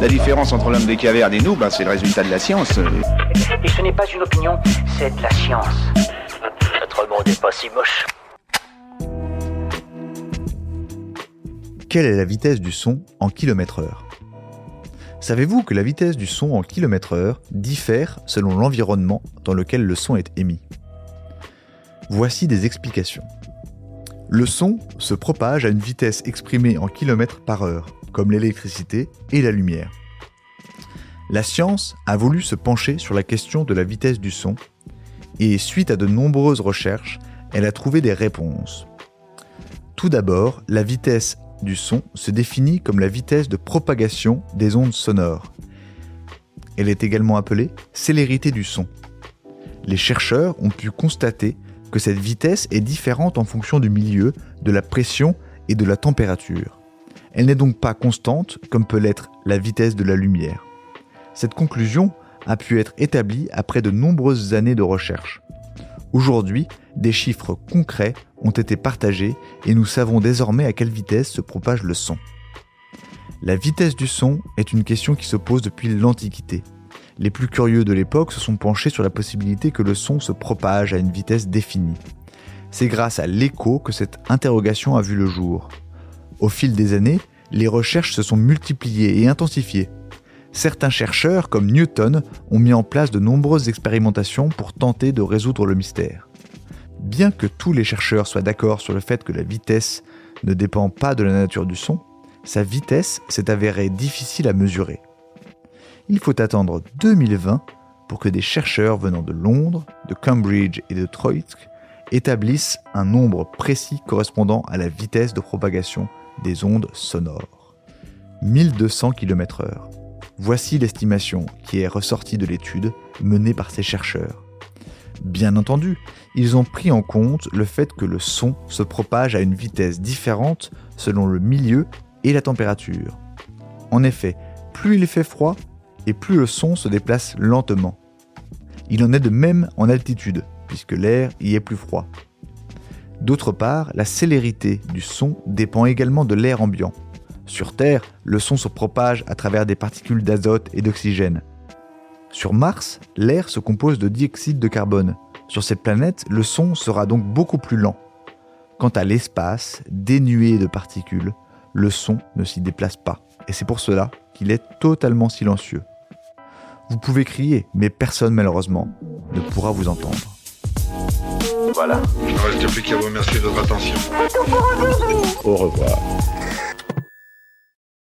La différence entre l'homme des cavernes et nous, ben, c'est le résultat de la science. Et ce n'est pas une opinion, c'est de la science. Notre monde n'est pas si moche. Quelle est la vitesse du son en km heure Savez-vous que la vitesse du son en km heure diffère selon l'environnement dans lequel le son est émis? Voici des explications. Le son se propage à une vitesse exprimée en km par heure, comme l'électricité et la lumière. La science a voulu se pencher sur la question de la vitesse du son, et suite à de nombreuses recherches, elle a trouvé des réponses. Tout d'abord, la vitesse du son se définit comme la vitesse de propagation des ondes sonores. Elle est également appelée célérité du son. Les chercheurs ont pu constater que cette vitesse est différente en fonction du milieu, de la pression et de la température. Elle n'est donc pas constante comme peut l'être la vitesse de la lumière. Cette conclusion a pu être établie après de nombreuses années de recherche. Aujourd'hui, des chiffres concrets ont été partagés et nous savons désormais à quelle vitesse se propage le son. La vitesse du son est une question qui se pose depuis l'Antiquité. Les plus curieux de l'époque se sont penchés sur la possibilité que le son se propage à une vitesse définie. C'est grâce à l'écho que cette interrogation a vu le jour. Au fil des années, les recherches se sont multipliées et intensifiées. Certains chercheurs, comme Newton, ont mis en place de nombreuses expérimentations pour tenter de résoudre le mystère. Bien que tous les chercheurs soient d'accord sur le fait que la vitesse ne dépend pas de la nature du son, sa vitesse s'est avérée difficile à mesurer il faut attendre 2020 pour que des chercheurs venant de Londres, de Cambridge et de Troyes établissent un nombre précis correspondant à la vitesse de propagation des ondes sonores. 1200 km/h. Voici l'estimation qui est ressortie de l'étude menée par ces chercheurs. Bien entendu, ils ont pris en compte le fait que le son se propage à une vitesse différente selon le milieu et la température. En effet, plus il fait froid, et plus le son se déplace lentement. Il en est de même en altitude, puisque l'air y est plus froid. D'autre part, la célérité du son dépend également de l'air ambiant. Sur Terre, le son se propage à travers des particules d'azote et d'oxygène. Sur Mars, l'air se compose de dioxyde de carbone. Sur cette planète, le son sera donc beaucoup plus lent. Quant à l'espace, dénué de particules, le son ne s'y déplace pas. Et c'est pour cela qu'il est totalement silencieux. Vous pouvez crier, mais personne malheureusement ne pourra vous entendre. Voilà. Il ne reste plus qu'à vous remercier de votre attention. Au revoir.